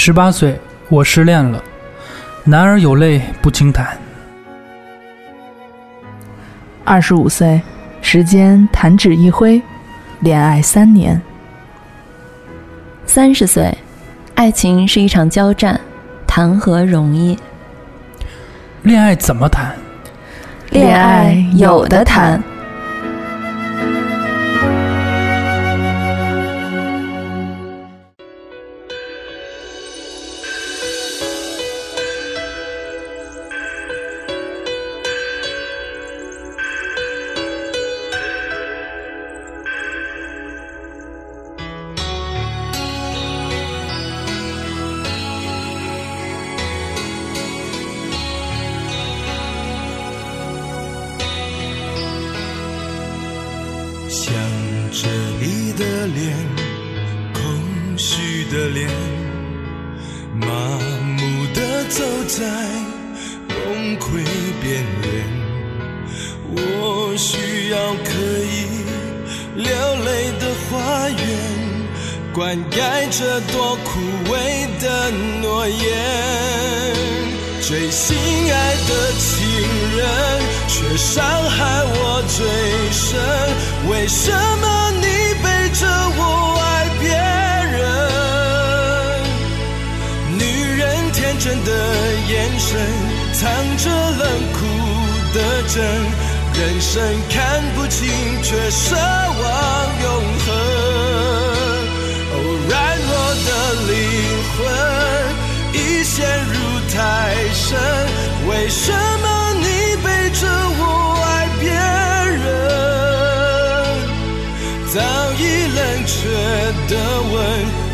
十八岁，我失恋了，男儿有泪不轻弹。二十五岁，时间弹指一挥，恋爱三年。三十岁，爱情是一场交战，谈何容易？恋爱怎么谈？恋爱有的谈。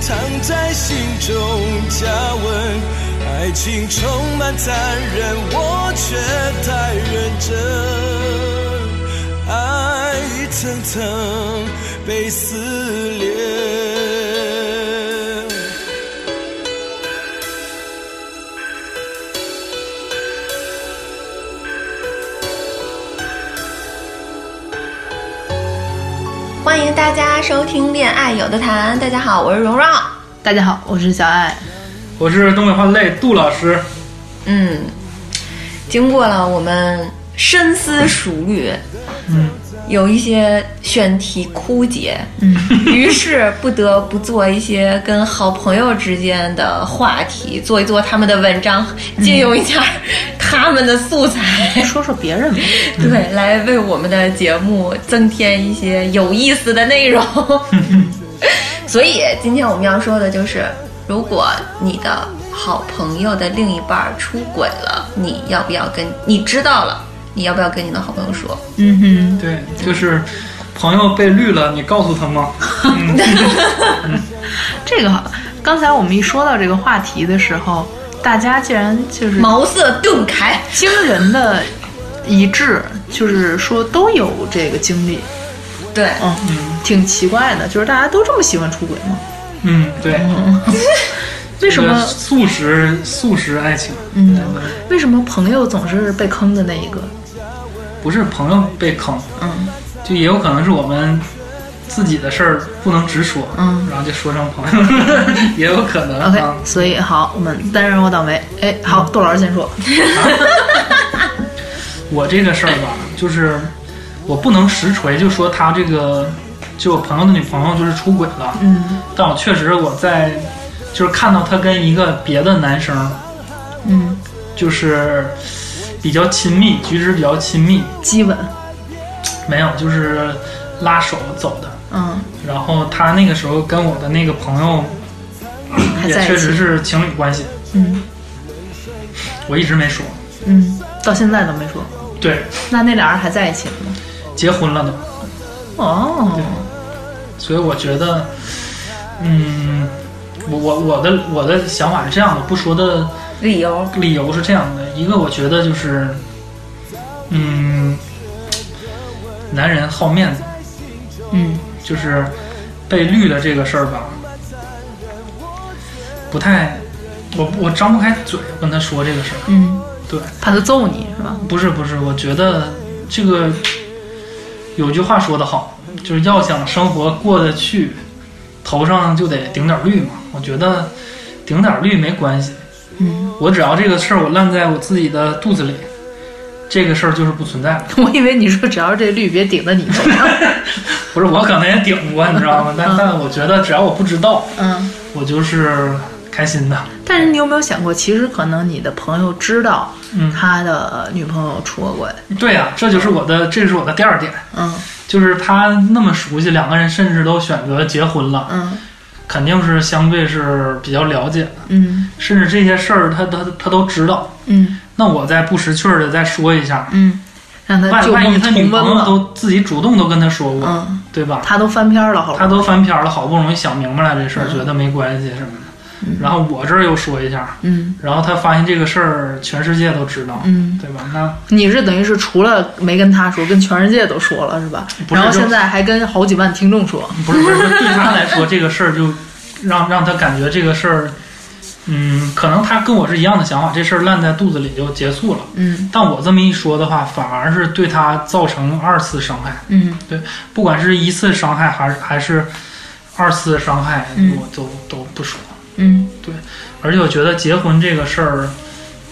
藏在心中加温。爱情充满残忍，我却太认真，爱一层层被撕裂。大家收听《恋爱有的谈》，大家好，我是蓉蓉，大家好，我是小爱。我是东北话累杜老师。嗯，经过了我们深思熟虑，嗯，有一些选题枯竭，嗯，于是不得不做一些跟好朋友之间的话题，做一做他们的文章，借用一下他们的素材，说说别人吧。对，来为我们的节目增添一些有意思的内容。所以今天我们要说的就是。如果你的好朋友的另一半出轨了，你要不要跟你知道了？你要不要跟你的好朋友说？嗯哼，对，就是朋友被绿了，你告诉他吗？这个刚才我们一说到这个话题的时候，大家竟然就是茅塞顿开，惊人的一致，就是说都有这个经历。对，嗯，挺奇怪的，就是大家都这么喜欢出轨吗？嗯，对。为什么素食素食爱情？嗯，为什么朋友总是被坑的那一个？不是朋友被坑，嗯，就也有可能是我们自己的事儿不能直说，嗯，然后就说成朋友，也有可能。OK，所以好，我们单人我倒霉。哎，好，杜老师先说。我这个事儿吧，就是我不能实锤，就说他这个。就我朋友的女朋友就是出轨了，嗯，但我确实我在，就是看到他跟一个别的男生，嗯，就是比较亲密，举止比较亲密，激吻，没有，就是拉手走的，嗯，然后他那个时候跟我的那个朋友也确实是情侣关系，嗯，我一直没说，嗯，到现在都没说，对，那那俩人还在一起吗？结婚了都。哦，所以我觉得，嗯，我我我的我的想法是这样的，不说的理由，理由是这样的，一个我觉得就是，嗯，男人好面子，嗯，就是被绿了这个事儿吧，不太，我我张不开嘴跟他说这个事儿，嗯，对，怕他揍你是吧？不是不是，我觉得这个。有句话说得好，就是要想生活过得去，头上就得顶点绿嘛。我觉得顶点绿没关系，嗯，我只要这个事儿我烂在我自己的肚子里，这个事儿就是不存在的。我以为你说只要这绿别顶在你头上。不是我可能也顶过，你知道吗？但但我觉得只要我不知道，嗯，我就是开心的。但是你有没有想过，其实可能你的朋友知道嗯，他的女朋友出过轨，对呀、这就是我的，这是我的第二点，嗯。就是他那么熟悉，两个人甚至都选择结婚了，嗯肯定是相对是比较了解的，嗯。甚至这些事儿他他他都知道。嗯。那我再不识趣儿的再说一下，嗯，让他万万一他女朋友都自己主动都跟他说过，嗯，对吧？他都翻篇了，好，他都翻篇了，好不容易想明白了这事儿，嗯。觉得没关系什么的。嗯然后我这儿又说一下，嗯然后他发现这个事儿全世界都知道，嗯，对吧？那你是等于是除了没跟他说，跟全世界都说了是吧？然后现在还跟好几万听众说，不是不是，对他来说这个事儿就让让他感觉这个事儿，嗯，可能他跟我是一样的想法，这事儿烂在肚子里就结束了。嗯但我这么一说的话，反而是对他造成二次伤害，嗯对不管是一次伤害还是还是二次伤害，嗯我都都不说。嗯对而且我觉得结婚这个事儿，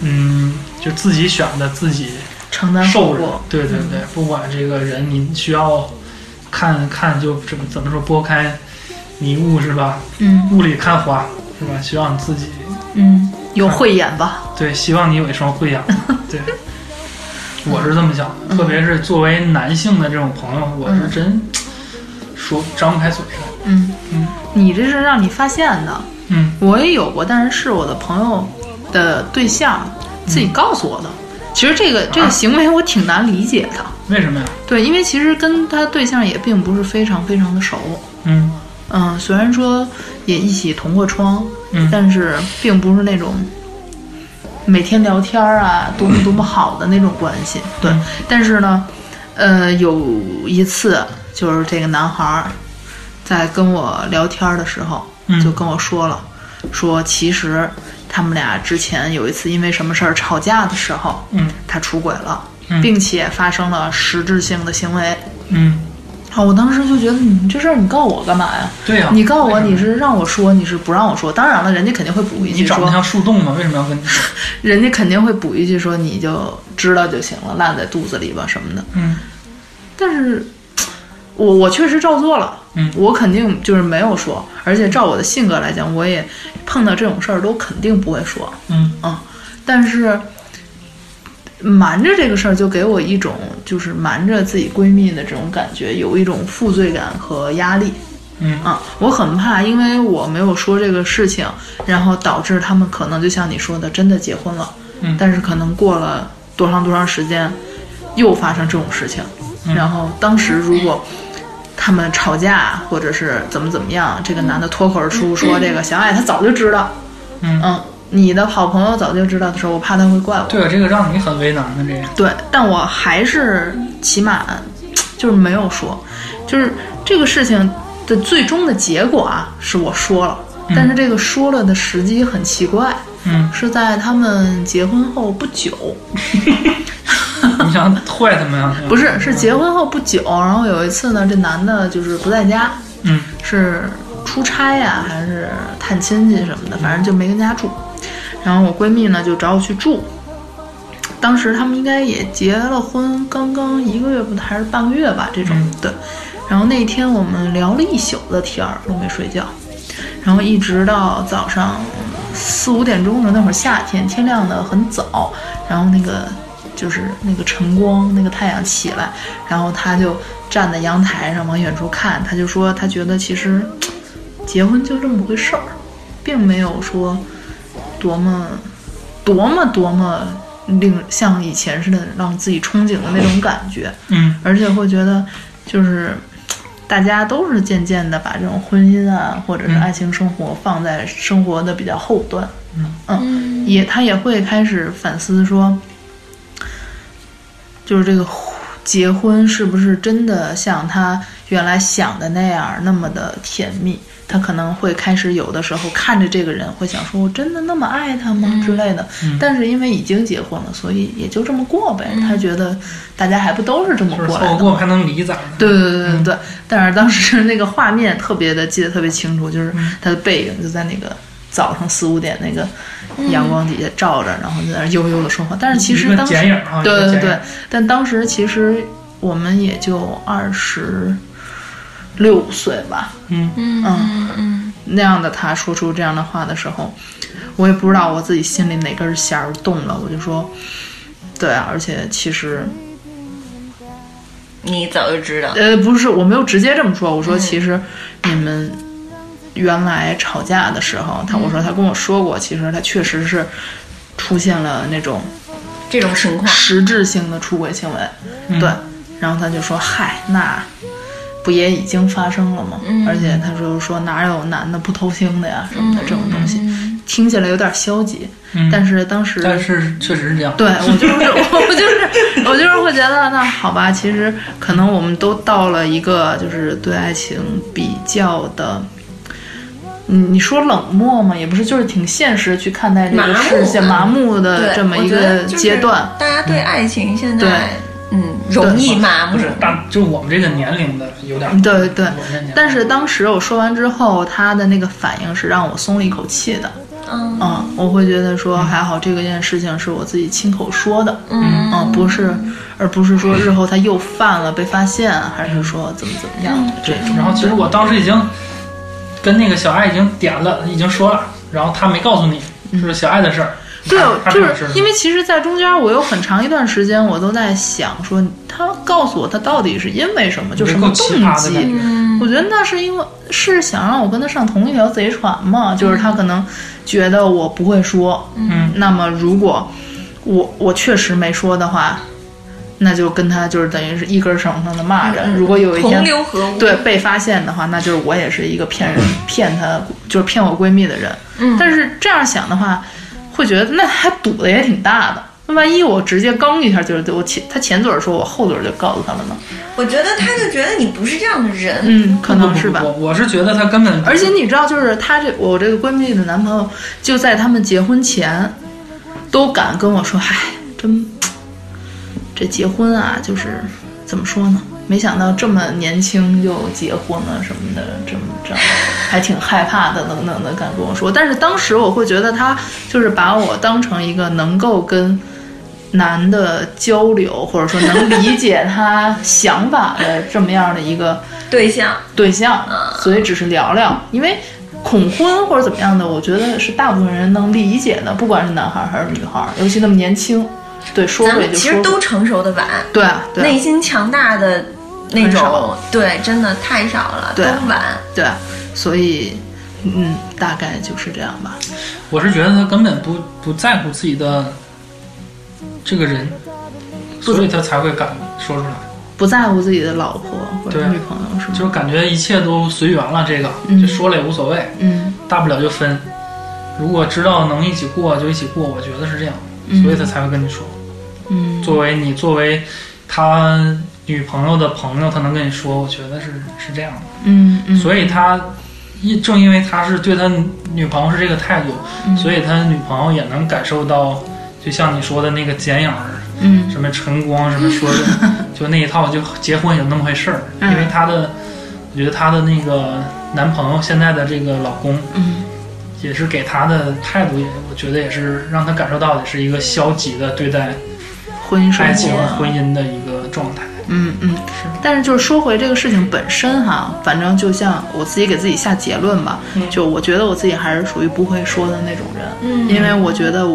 嗯，就自己选的，自己承担后受着果，。对对对，不管这个人你需要看看就怎么怎么说拨开迷雾是吧？嗯雾里看花是吧？希望你自己嗯，有慧眼吧？对，希望你有一双慧眼。对，我是这么想的，特别是作为男性的这种朋友，我是真说张不开嘴的。嗯嗯你这是让你发现的，嗯。我也有过，但是是我的朋友的对象自己告诉我的。其实这个这个行为我挺难理解的，为什么呀？对，因为其实跟他对象也并不是非常非常的熟，嗯。嗯，虽然说也一起同过窗，嗯。但是并不是那种每天聊天儿啊，多么多么好的那种关系。对，嗯但是呢，呃，有一次就是这个男孩儿在跟我聊天儿的时候，嗯就跟我说了，说其实他们俩之前有一次因为什么事儿吵架的时候，嗯他出轨了，嗯并且发生了实质性的行为。嗯，啊，我当时就觉得你这事儿你告我干嘛呀？对呀、你告我你是让我说，你是不让我说。当然了，人家肯定会补一句说，你长得像树洞吗？为什么要跟你说？人家肯定会补一句说你就知道就行了，烂在肚子里吧什么的。嗯但是，我我确实照做了，嗯我肯定就是没有说，而且照我的性格来讲，我也碰到这种事儿都肯定不会说。嗯啊但是瞒着这个事儿，就给我一种就是瞒着自己闺蜜的这种感觉，有一种负罪感和压力。嗯啊，我很怕，因为我没有说这个事情，然后导致他们可能就像你说的，真的结婚了。嗯但是可能过了多长多长时间，又发生这种事情。嗯然后当时如果他们吵架，或者是怎么怎么样，这个男的脱口而出说这个小爱他早就知道，嗯，嗯，你的好朋友早就知道的时候，我怕他会怪我。对啊，这个让你很为难的这个。对，但我还是起码就是没有说，就是这个事情的最终的结果啊，是我说了，但是这个说了的时机很奇怪，嗯，是在他们结婚后不久，你想坏他们呀？不是，是结婚后不久，然后有一次呢，这男的就是不在家，嗯。是出差呀、还是探亲戚什么的，反正就没跟家住。然后我闺蜜呢就找我去住，当时他们应该也结了婚，刚刚一个月不还是半个月吧，这种、嗯。对。然后那天我们聊了一宿的天儿，都没睡觉，然后一直到早上四五点钟的那会儿，夏天天亮的很早，然后那个就是那个晨光，那个太阳起来，然后他就站在阳台上往远处看，他就说他觉得其实结婚就这么回事儿，并没有说多么多么多么令像以前似的让自己憧憬的那种感觉，嗯而且会觉得就是。大家都是渐渐的把这种婚姻啊，或者是嗯。爱情生活放在生活的比较后端，嗯。也他也会开始反思说，就是这个结婚是不是真的像他原来想的那样那么的甜蜜？他可能会开始有的时候看着这个人会想说：“我真的那么爱他吗？”之类的。嗯但是因为已经结婚了，所以也就这么过呗。他觉得大家还不都是这么过来的？凑合过还能离咋的？对对对对对，但是当时那个画面特别的记得特别清楚，就是他的背影就在那个早上四五点那个阳光底下照着，然后在那悠悠的说话。但是其实当时啊，对对对但当时其实我们也就二十六岁吧，嗯。嗯。嗯嗯那样的他说出这样的话的时候，我也不知道我自己心里哪根弦儿动了，我就说，对啊，而且其实你早就知道，呃不是，我没有直接这么说，我说嗯。其实你们原来吵架的时候，他我说他跟我说过，其实他确实是出现了那种这种情况，实质性的出轨行为，嗯。对，然后他就说，嗨，那不也已经发生了吗？嗯而且他说说哪有男的不偷腥的呀什么的这种东西，嗯听起来有点消极，嗯，但是当时但是确实是这样，对我就是 我就是我就是会觉得，那好吧，其实可能我们都到了一个就是对爱情比较的。你你说冷漠吗？也不是，就是挺现实去看待这个事情，麻木的这么一个阶段。大家对爱情现对在嗯容易麻木不，是大，就我们这个年龄的有点，对对我们这年龄但是当时我说完之后，他的那个反应是让我松了一口气的。嗯嗯，我会觉得说还好这个件事情是我自己亲口说的，嗯嗯，不是，而不是说日后他又犯了被发现，还是说怎么怎么样的这种。然后其实我当时已经跟那个小爱已经点了，已经说了，然后他没告诉你，是小爱的事儿。对就是因为其实，在中间我有很长一段时间，我都在想说，他告诉我他到底是因为什么，就什么动机。嗯。我觉得那是因为是想让我跟他上同一条贼船嘛，就是他可能觉得我不会说，嗯，那么如果我我确实没说的话，那就跟他就是等于是一根绳上的蚂蚱。如果有一天对被发现的话，那就是我也是一个骗人骗他就是骗我闺蜜的人。嗯。但是这样想的话，会觉得那还赌的也挺大的。那万一我直接刚一下就是我前他前嘴儿说我后嘴儿就告诉他了呢？我觉得他就觉得你不是这样的人，嗯，可能是吧。我我是觉得他根本，而且你知道，就是他这我这个闺蜜的男朋友，就在他们结婚前，都敢跟我说：“嗨，真这结婚啊，就是怎么说呢？没想到这么年轻就结婚了什么的，这么着，还挺害怕的，等等的敢跟我说。但是当时我会觉得他就是把我当成一个能够跟男的交流，或者说能理解他想法的这么样的一个。对象，对象，所以只是聊聊。因为恐婚或者怎么样的，我觉得是大部分人能理解的，不管是男孩儿还是女孩儿，尤其那么年轻，对，说咱们其实都成熟的晚，对内心强大的那种，对，真的太少了，都晚。对啊，所以嗯，大概就是这样吧。我是觉得他根本不不在乎自己的这个人，所以他才会敢说出来，不在乎自己的老婆或者对女朋友是吗？就是感觉一切都随缘了，这个嗯就说了也无所谓，嗯大不了就分。如果知道能一起过就一起过，我觉得是这样，所以他才会跟你说。嗯作为你作为他女朋友的朋友，他能跟你说，我觉得是是这样的。嗯嗯，所以他一正因为他是对他女朋友是这个态度，嗯。所以他女朋友也能感受到，就像你说的那个剪影儿，嗯。什么晨光，什么说的，就那一套，就结婚有那么回事儿。嗯。因为他的，我觉得他的那个男朋友现在的这个老公，嗯。也是给他的态度也，我觉得也是让他感受到的是一个消极的对待婚姻生爱情、活，婚姻的一个状态。嗯嗯，但是就是说回这个事情本身哈，反正就像我自己给自己下结论吧，嗯。就我觉得我自己还是属于不会说的那种人，嗯。因为我觉得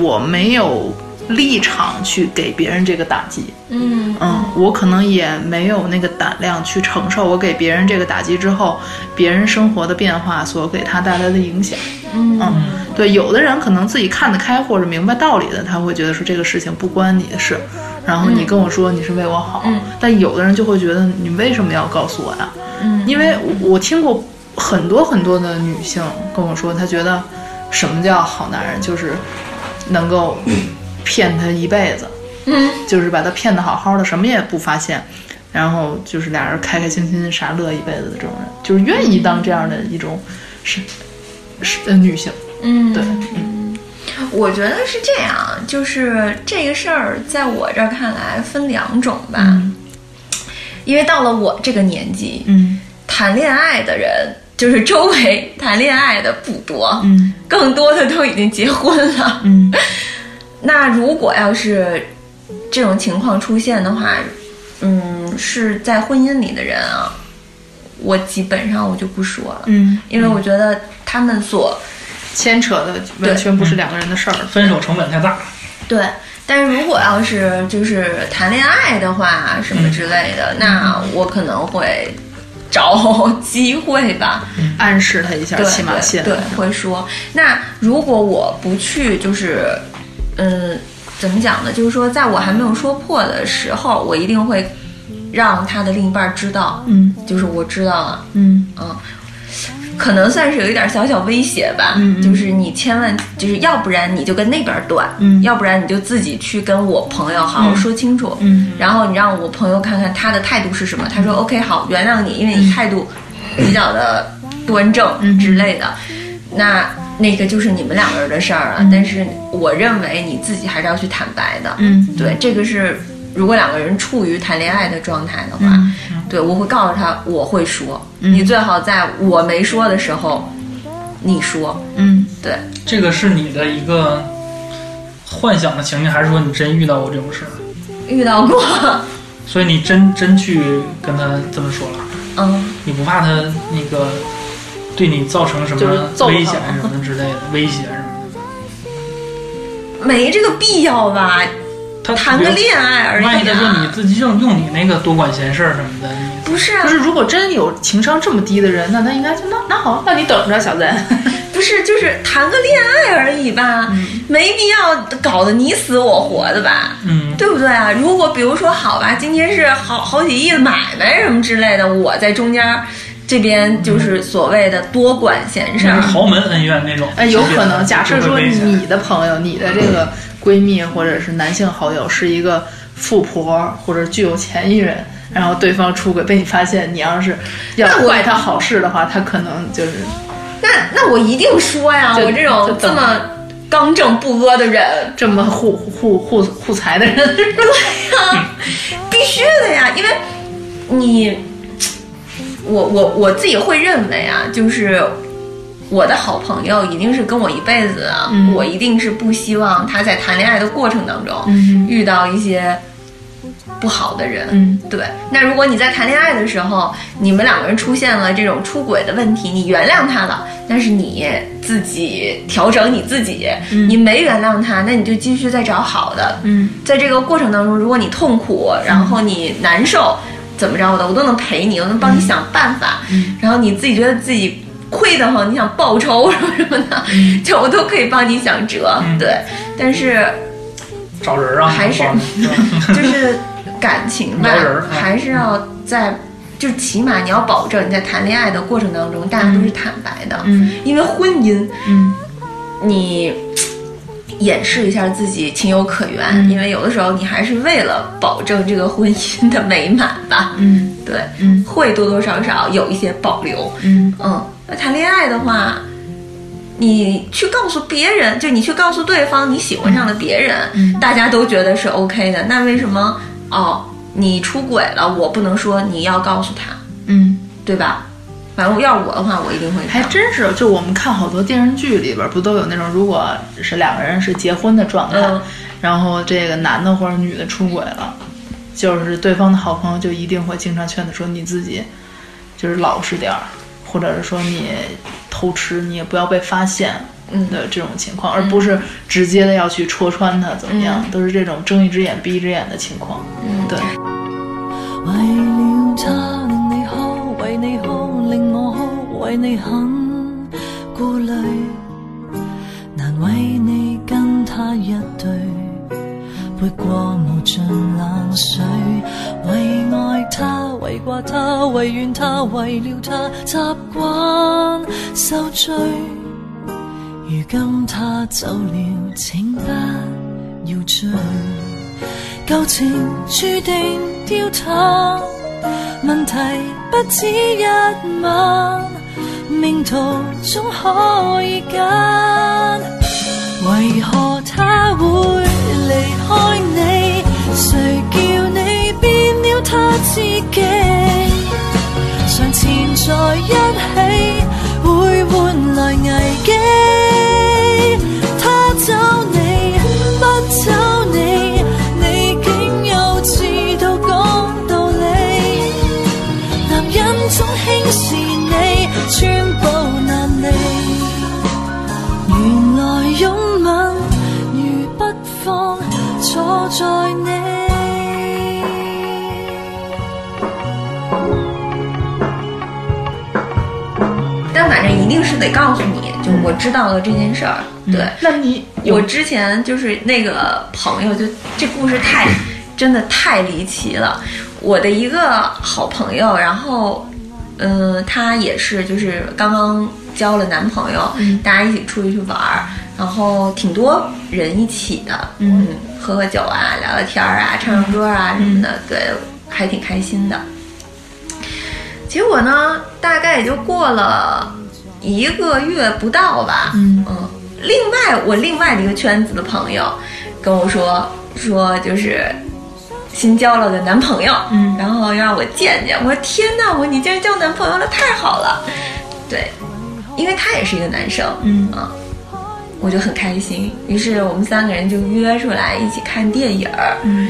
我没有立场去给别人这个打击，嗯嗯，我可能也没有那个胆量去承受我给别人这个打击之后，别人生活的变化所给他带来的影响。嗯。嗯，对，有的人可能自己看得开或者明白道理的，他会觉得说这个事情不关你的事，然后你跟我说你是为我好，嗯。但有的人就会觉得你为什么要告诉我呀？嗯。因为我我听过很多很多的女性跟我说，她觉得什么叫好男人，就是能够骗他一辈子，嗯就是把他骗得好好的，什么也不发现。然后就是俩人开开心心傻乐一辈子的这种人，就是愿意当这样的一种是是呃女性。嗯，对，嗯我觉得是这样，就是这个事儿，在我这儿看来分两种吧。嗯因为到了我这个年纪，嗯谈恋爱的人，就是周围谈恋爱的不多，嗯更多的都已经结婚了。嗯那如果要是这种情况出现的话，嗯，是在婚姻里的人啊，我基本上我就不说了，嗯，因为我觉得他们所牵扯的完全不是两个人的事儿。分手成本太大。对。但是如果要是就是谈恋爱的话，什么之类的，那我可能会找机会吧，暗示他一下对起码线。对，对会说。那如果我不去，就是，嗯，怎么讲呢？就是说，在我还没有说破的时候，我一定会让他的另一半知道，嗯就是我知道了，嗯嗯。可能算是有一点小小威胁吧，嗯嗯就是你千万就是要不然你就跟那边断，嗯要不然你就自己去跟我朋友好好说清楚，嗯然后你让我朋友看看他的态度是什么。他说 OK 好，原谅你，因为你态度比较的端正之类的。那那个就是你们两个人的事儿了。但是我认为你自己还是要去坦白的。嗯对，这个是如果两个人处于谈恋爱的状态的话，嗯对我会告诉他我会说，你最好在我没说的时候你说。嗯对，这个是你的一个幻想的情景，还是说你真遇到过这种事儿？遇到过，所以你真真去跟他这么说了，嗯。你不怕他那个对你造成什么危险什么之类的威胁什么的？没这个必要吧？他谈个恋爱而已、啊。万一他说你自己用用你那个多管闲事儿什么的，不是啊不，是，如果真有情商这么低的人，那他应该就那那好，那你等着，小子。不是，就是谈个恋爱而已吧，没必要搞得你死我活的吧，嗯，对不对啊？如果比如说好吧，今天是好好几亿的买卖什么之类的，我在中间儿这边就是所谓的多管闲事儿，豪门恩怨那种。哎，有可能，假设说你的朋友、你的这个闺蜜或者是男性好友是一个富婆或者具有钱一人，然后对方出轨被你发现，你要是要那我怪他好事的话，他可能就是那那我一定说呀，我这种这么刚正不阿的人，这么护护护护财的人。对呀，必须的呀，因为你，我我我自己会认为啊，就是我的好朋友一定是跟我一辈子啊，嗯我一定是不希望他在谈恋爱的过程当中、嗯遇到一些不好的人。嗯对，那如果你在谈恋爱的时候，你们两个人出现了这种出轨的问题，你原谅他了，但是你自己调整你自己，你没原谅他，那你就继续再找好的。嗯在这个过程当中，如果你痛苦，然后你难受，怎么着的，我都能陪你，我能帮你想办法。然后你自己觉得自己亏得慌，你想报仇什么什么的，就我都可以帮你想辙。嗯。对，但是找人啊，还是 就是感情吧还是要在。就起码你要保证你在谈恋爱的过程当中，大家都是坦白的，嗯。因为婚姻，嗯。你掩饰一下自己情有可原，嗯。因为有的时候你还是为了保证这个婚姻的美满吧，嗯。对，嗯。会多多少少有一些保留，嗯。嗯，那谈恋爱的话，你去告诉别人，就你去告诉对方你喜欢上了别人，嗯。大家都觉得是 OK 的，那为什么哦你出轨了，我不能说你要告诉他，嗯，对吧？反正要是我的话，我一定会还真是，就我们看好多电视剧里边，不都有那种，如果是两个人是结婚的状态，嗯然后这个男的或者女的出轨了，就是对方的好朋友就一定会经常劝他说你自己就是老实点儿，或者是说你偷吃你也不要被发现。嗯的这种情况，而不是直接的要去戳穿他怎么样，都是这种睁一只眼闭一只眼的情况。嗯对，为了他令你为你哭令我哭，为你很顾虑，难为你跟他一对，背过無盡冷水，為愛他，為掛他，為怨他，为了他，習慣受罪。如今他走了，請不要追。舊情注定丟塌，问题不止一晚，命途总可以拣。为何他会离开你？谁叫你变了他自己？常缠在一起，会换来危机。在你。但反正一定是得告诉你，就我知道了这件事儿。对，那你我之前就是那个朋友，就这故事太真的太离奇了。我的一个好朋友，然后嗯，他也是就是刚刚交了男朋友，大家一起出去去玩儿，然后挺多人一起的，嗯喝喝酒啊，聊聊天儿啊，唱唱歌啊什么的，对，还挺开心的。结果呢，大概也就过了一个月不到吧，嗯另外我另外的一个圈子的朋友跟我说说就是新交了个男朋友，嗯然后让我见见。我说天哪，我你竟然交男朋友了，太好了。对，因为他也是一个男生，嗯啊，我就很开心。于是我们三个人就约出来一起看电影儿，嗯。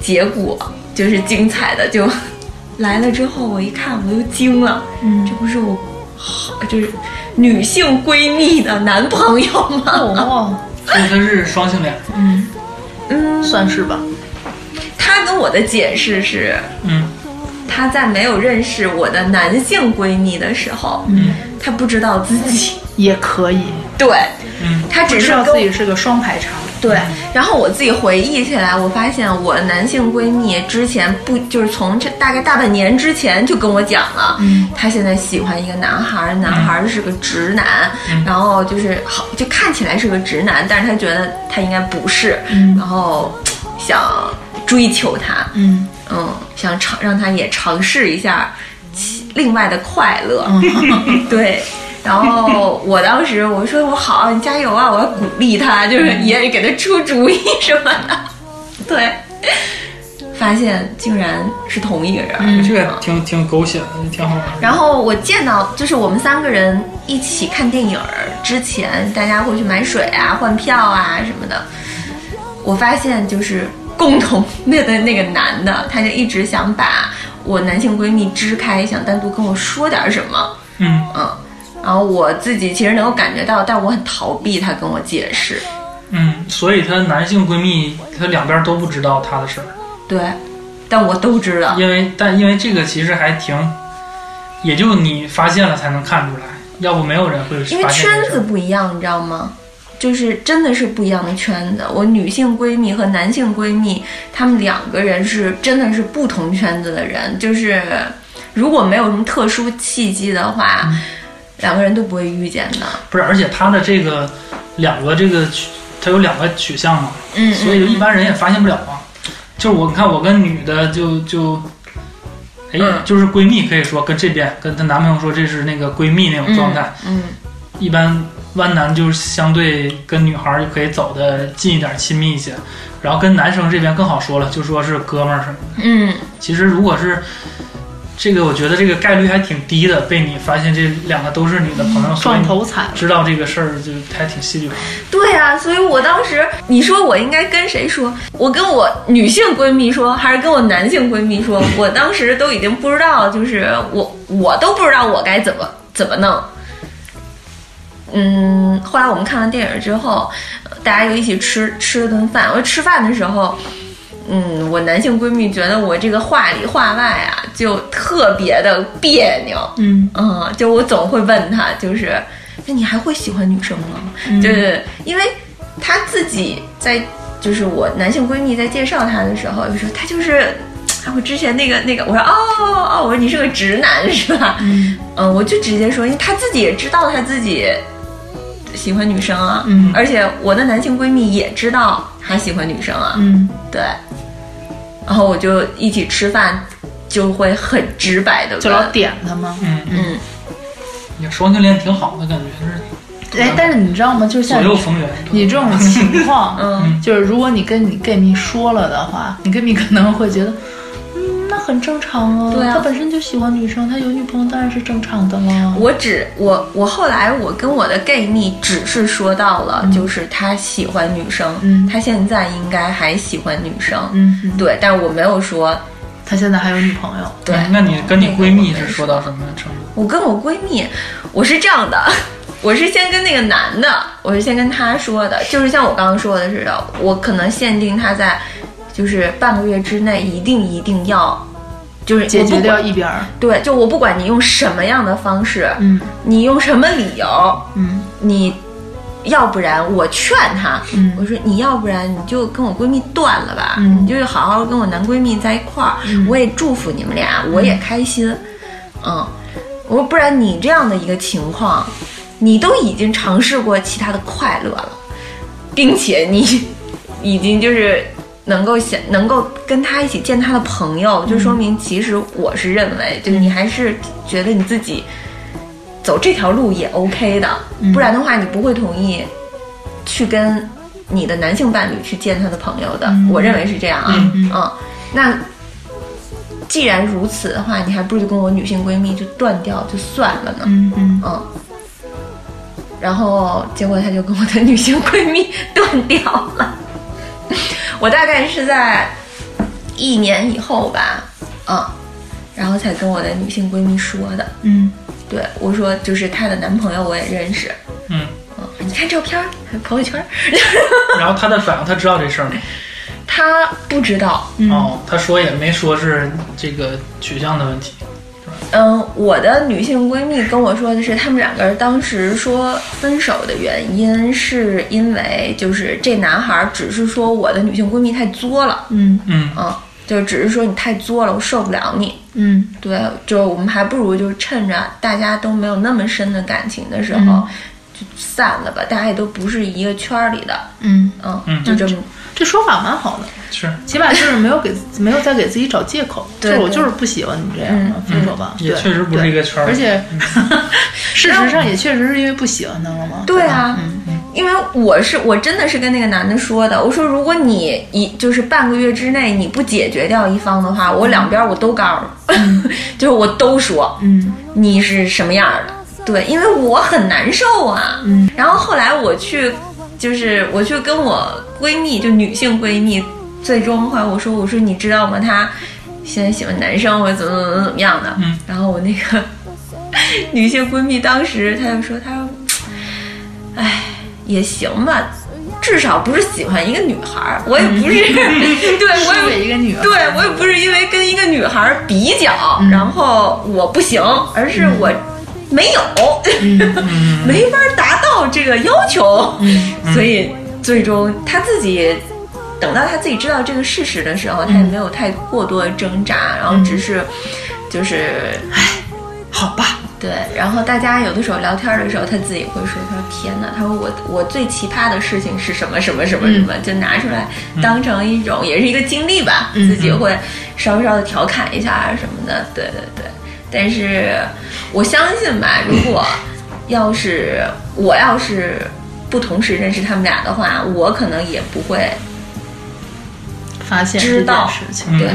结果就是精彩的就 来了之后，我一看我就惊了，嗯。这不是我好就是女性闺蜜的男朋友吗？哦，所以他是双性恋。嗯，嗯，算是吧。他跟我的解释是，嗯。他在没有认识我的男性闺蜜的时候，嗯，他不知道自己，也可以，对。嗯他只不知道是自己是个双排肠。对，然后我自己回忆起来，我发现我男性闺蜜之前不就是从这大概大半年之前就跟我讲了，嗯。她现在喜欢一个男孩儿，男孩儿是个直男，嗯。然后就是好就看起来是个直男，但是她觉得他应该不是，嗯。然后想追求他，嗯。嗯，想尝让他也尝试一下其另外的快乐，嗯。对。然后我当时我说我好，你加油啊！我要鼓励他，就是也给他出主意什么的。对，发现竟然是同一个人。嗯这个挺挺狗血的，挺好玩的。然后我见到，就是我们三个人一起看电影儿之前，大家会去买水啊、换票啊什么的。我发现就是共同那的那个男的，他就一直想把我男性闺蜜支开，想单独跟我说点什么。嗯嗯，然后我自己其实能够感觉到，但我很逃避他跟我解释。嗯，所以她男性闺蜜，她两边都不知道她的事儿，对，但我都知道。因为但因为这个其实还挺，也就你发现了才能看出来，要不没有人会因为圈子。不一样，你知道吗？就是真的是不一样的圈子。我女性闺蜜和男性闺蜜，他们两个人是真的是不同圈子的人。就是如果没有什么特殊契机的话，嗯两个人都不会遇见的。不是，而且他的这个两个这个取，她有两个取向嘛，嗯，所以就一般人也发现不了啊。就是我你看我跟女的就就，哎，嗯就是闺蜜可以说跟这边跟她男朋友说这是那个闺蜜那种状态，嗯，一般弯男就是相对跟女孩儿就可以走的近一点、亲密一些，然后跟男生这边更好说了，就说是哥们儿什么的。嗯其实如果是这个，我觉得这个概率还挺低的，被你发现这两个都是你的朋友，撞你头彩。知道这个事儿就还挺戏剧化。对啊，所以我当时你说我应该跟谁说？我跟我女性闺蜜说，还是跟我男性闺蜜说？我当时都已经不知道，就是我我都不知道我该怎么怎么弄。嗯，后来我们看完电影之后，呃大家又一起吃吃了顿饭。我吃饭的时候，嗯，我男性闺蜜觉得我这个话里话外啊，就特别的别扭。嗯。嗯，就我总会问他，就是，那你还会喜欢女生吗？嗯。就是因为他自己在，就是我男性闺蜜在介绍他的时候，就说他就是，啊，我之前那个那个，我说哦哦，我说你是个直男是吧？嗯。嗯，我就直接说，因为他自己也知道他自己喜欢女生啊，嗯。而且我的男性闺蜜也知道他喜欢女生啊，嗯。对，然后我就一起吃饭，就会很直白的就老点他吗？嗯，嗯。也双性恋挺好的感觉，是哎，但是你知道吗？就左像你右逢源。你这种情况，嗯就是如果你跟你 gay 蜜说了的话，你 gay 蜜可能会觉得，嗯，那很正常啊。对啊他本身就喜欢女生，他有女朋友当然是正常的了。我只我我后来我跟我的 gay 蜜只是说到了，就是他喜欢女生，嗯他现在应该还喜欢女生，嗯，嗯对，但我没有说，他现在还有女朋友。对，嗯那你跟你闺蜜是说到什么程度？我跟我闺蜜，我是这样的，我是先跟那个男的，我是先跟他说的，就是像我刚刚说的似的，我可能限定他在，就是半个月之内一定一定要就是解决掉一边儿。对，就我不管你用什么样的方式，嗯。你用什么理由，嗯。你要不然我劝他，嗯。我说你要不然你就跟我闺蜜断了吧，嗯。你就好好跟我男闺蜜在一块儿，我也祝福你们俩，我也开心，嗯，我说不然你这样的一个情况，你都已经尝试过其他的快乐了，并且你已经就是。能够想能够跟他一起见他的朋友，就说明其实我是认为，就是你还是觉得你自己走这条路也 OK 的，不然的话你不会同意去跟你的男性伴侣去见他的朋友的。我认为是这样啊，嗯那既然如此的话，你还不如就跟我女性闺蜜就断掉就算了呢，嗯嗯。嗯。然后结果他就跟我的女性闺蜜断掉了。我大概是在一年以后吧，嗯，然后才跟我的女性闺蜜说的。嗯对我说，就是她的男朋友我也认识，嗯，嗯，你看照片儿，朋友圈儿，然后她的反应，他知道这事儿吗？她不知道。哦，她说也没说是这个取向的问题。嗯，我的女性闺蜜跟我说的是，他们两个人当时说分手的原因是因为就是这男孩儿只是说我的女性闺蜜太作了，嗯。嗯。嗯，就只是说你太作了，我受不了你。嗯。对，就我们还不如就趁着大家都没有那么深的感情的时候，嗯。就散了吧。大家也都不是一个圈儿里的，嗯，嗯，嗯。就这么这说法蛮好的，是，起码就是没有给没有再给自己找借口，就是我就是不喜欢你这样的，分手吧。对也确实不是一个圈儿而且 事实上也确实是因为不喜欢他了嘛。对啊。嗯因为我是我真的是跟那个男的说的，我说如果你一就是半个月之内你不解决掉一方的话，我两边我都告诉，就是我都说嗯。你是什么样儿的，对，因为我很难受啊。嗯，然后后来我去，就是我去跟我闺蜜，就女性闺蜜，最终后来我说我说你知道吗？她现在喜欢男生或者怎么怎么怎么样的。嗯，然后我那个 女性闺蜜当时她就说她说，哎，也行吧。至少不是喜欢一个女孩儿，我也不是，对我也一个女孩对我也不是因为跟一个女孩儿比较，嗯然后我不行，而是我没有，嗯没法达到这个要求，嗯所以最终他自己等到他自己知道这个事实的时候，他也没有太过多的挣扎，然后只是就是唉。好吧，对，然后大家有的时候聊天的时候，他自己会说：“他说天哪，他说我我最奇葩的事情是什么什么什么什么，就拿出来当成一种、也是一个经历吧，嗯自己会稍稍的调侃一下啊什么的。对对对，但是我相信吧，如果要是我要是不同时认识他们俩的话，我可能也不会发 现知道事情。嗯对，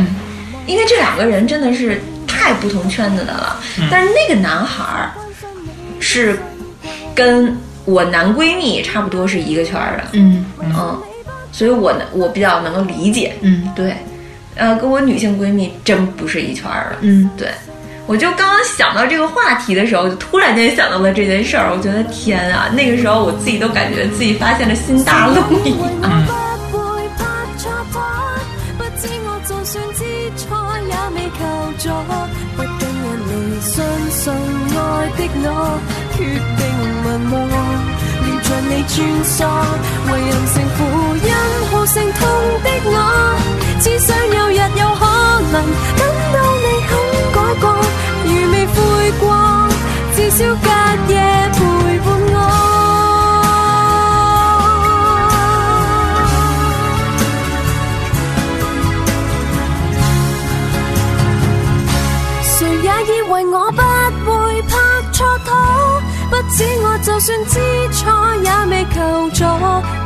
因为这两个人真的是太不同圈子的了。但是那个男孩儿是跟我男闺蜜差不多是一个圈儿的，嗯嗯，所以我能我比较能够理解。嗯对，呃，跟我女性闺蜜真不是一圈儿的。嗯对，我就刚刚想到这个话题的时候，就突然间想到了这件事儿。我觉得天啊，那个时候我自己都感觉自己发现了新大陆一样。不會拍錯拖，不知我就算知錯也未求助，不跟人離相信愛的我，決定着你穿梭，为人成負因好勝痛的我，只想有日有可能等到你肯改過，如未悔過，至少隔夜陪伴我。誰也以為我不會拍錯拖，不止我就算知錯也未求助，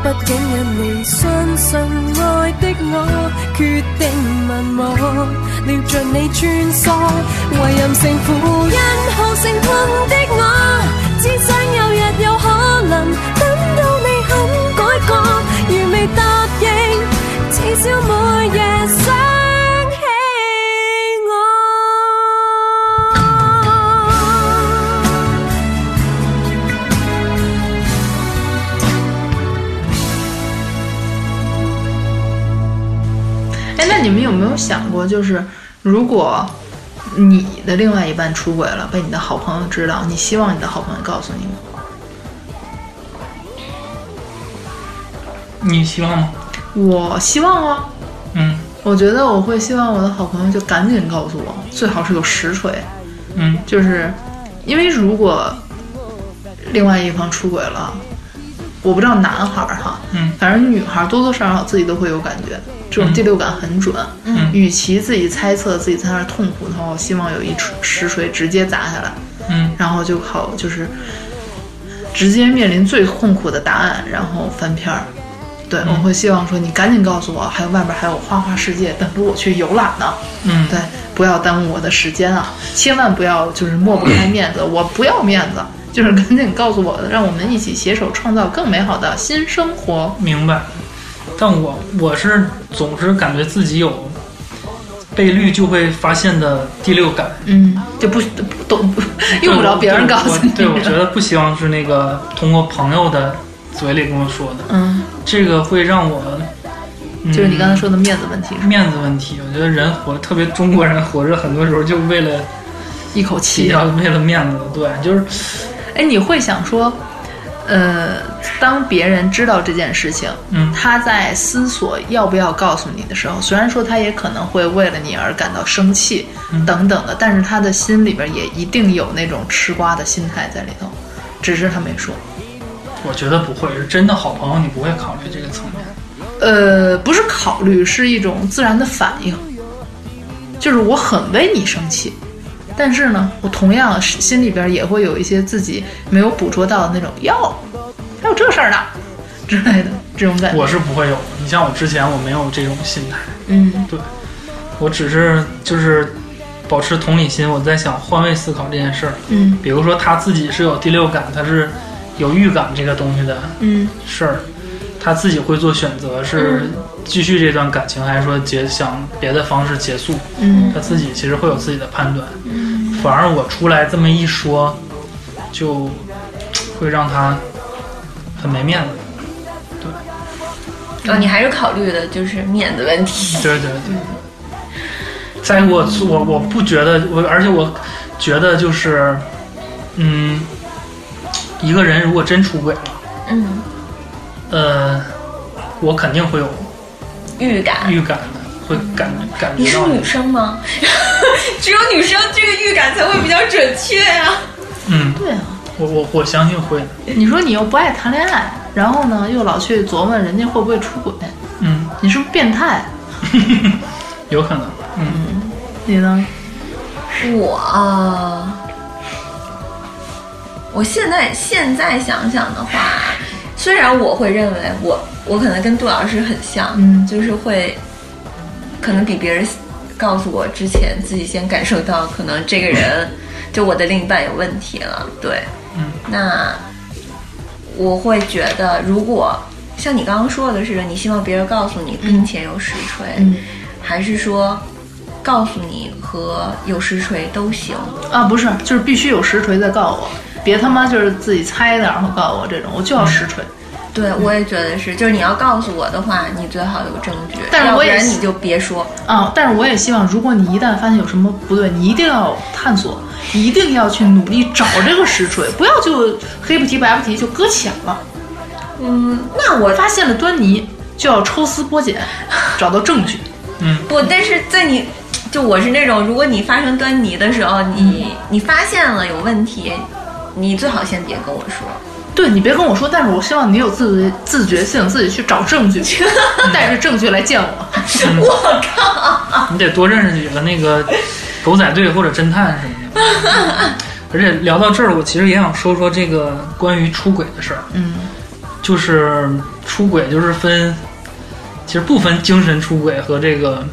畢竟人離相信愛的我，決定問我，撩着你穿梭，为任性負因好成困的我，只想有日有可能等到你肯改过，如未答应，至少每夜想。你们有没有想过，就是如果你的另外一半出轨了，被你的好朋友知道，你希望你的好朋友告诉你吗？你希望吗？我希望啊，嗯。我觉得我会希望我的好朋友就赶紧告诉我，最好是有实锤，嗯。就是因为如果另外一方出轨了，我不知道男孩儿哈，嗯。反正女孩儿多多少少自己都会有感觉，这种第六感很准。嗯与其自己猜测自己在那儿痛苦的话，我希望有一锤实锤直接砸下来，嗯然后就好就是直接面临最痛苦的答案，然后翻篇儿。对，我会希望说你赶紧告诉我，还有外边还有花花世界等着我去游览呢。嗯，对，不要耽误我的时间啊！千万不要就是抹不开面子，我不要面子，就是赶紧告诉我，让我们一起携手创造更美好的新生活。明白。但我我是总是感觉自己有被绿就会发现的第六感，嗯，就不不都不 用不着别人告诉你。对，我对我觉得不希望是那个通过朋友的嘴里跟我说的，嗯，这个会让我，嗯、就是你刚才说的面子问题，是？面子问题。我觉得人活，特别中国人活着，很多时候就为了一口气要为了面子，对，就是哎，你会想说，呃，当别人知道这件事情，嗯他在思索要不要告诉你的时候，虽然说他也可能会为了你而感到生气、嗯等等的，但是他的心里边也一定有那种吃瓜的心态在里头，只是他没说。我觉得不会，是真的好朋友，你不会考虑这个层面。呃，不是考虑，是一种自然的反应，就是我很为你生气，但是呢，我同样是心里边也会有一些自己没有捕捉到的那种哟，还有这事儿呢之类的这种感觉。我是不会有的。你像我之前，我没有这种心态，嗯对我只是就是保持同理心，我在想换位思考这件事儿。嗯比如说他自己是有第六感，他是有预感这个东西的嗯事儿，他自己会做选择，是继续这段感情，还是说结想别的方式结束？嗯他自己其实会有自己的判断。反而我出来这么一说，就会让他很没面子。对哦，你还是考虑的就是面子问题。对对对。再我我我不觉得我，而且我觉得就是，嗯，一个人如果真出轨了，嗯，呃，我肯定会有预感。预感的，会感感觉到。你是女生吗？只有女生这个预感才会比较准确呀、嗯，对啊，我我我相信会。你说你又不爱谈恋爱，然后呢又老去琢磨人家会不会出轨，嗯，你是不是变态？有可能。嗯，你呢？我啊，我现在现在想想的话，虽然我会认为我我可能跟杜老师很像，嗯。就是会可能比别人告诉我之前，自己先感受到可能这个人就我的另一半有问题了，对，嗯，那我会觉得如果。像你刚刚说的是，你希望别人告诉你，并且有实锤，嗯。还是说告诉你和有实锤都行？啊，不是，就是必须有实锤再告诉我，别他妈就是自己猜的，然后告诉我这种，我就要实锤。对，我也觉得是，就是你要告诉我的话，你最好有证据，但是我也要不然你就别说。啊，但是我也希望，如果你一旦发现有什么不对，你一定要探索，你一定要去努力找这个实锤，不要就黑不提白不提就搁浅了。嗯，那我发现了端倪，就要抽丝剥茧，找到证据。嗯不，但是在你，就我是那种，如果你发生端倪的时候，你、你发现了有问题，你最好先别跟我说。对你别跟我说，但是我希望你有自自觉性，自己去找证据，带着证据来见我。我靠！你得多认识几个那个狗仔队或者侦探什么的。而且聊到这儿，我其实也想说说这个关于出轨的事儿。嗯就是出轨，就是分，其实不分精神出轨和这个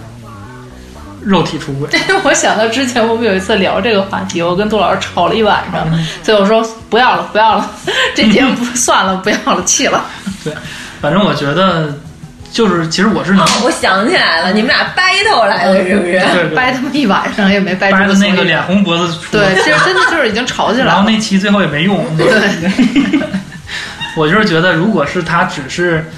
肉体出轨。对我想到之前我们有一次聊这个话题，我跟杜老师吵了一晚上，最后说不要了，不要了，这节目不算了，不要了，弃了。对，反正我觉得就是，其实我是能哦，我想起来了，你们俩 battle 来了，是不是？对对掰他们一晚上也没掰出掰的那个。脸红脖子粗。对，其实真的就是已经吵起来了。然后那期最后也没用。对，我就是觉得，如果是他只是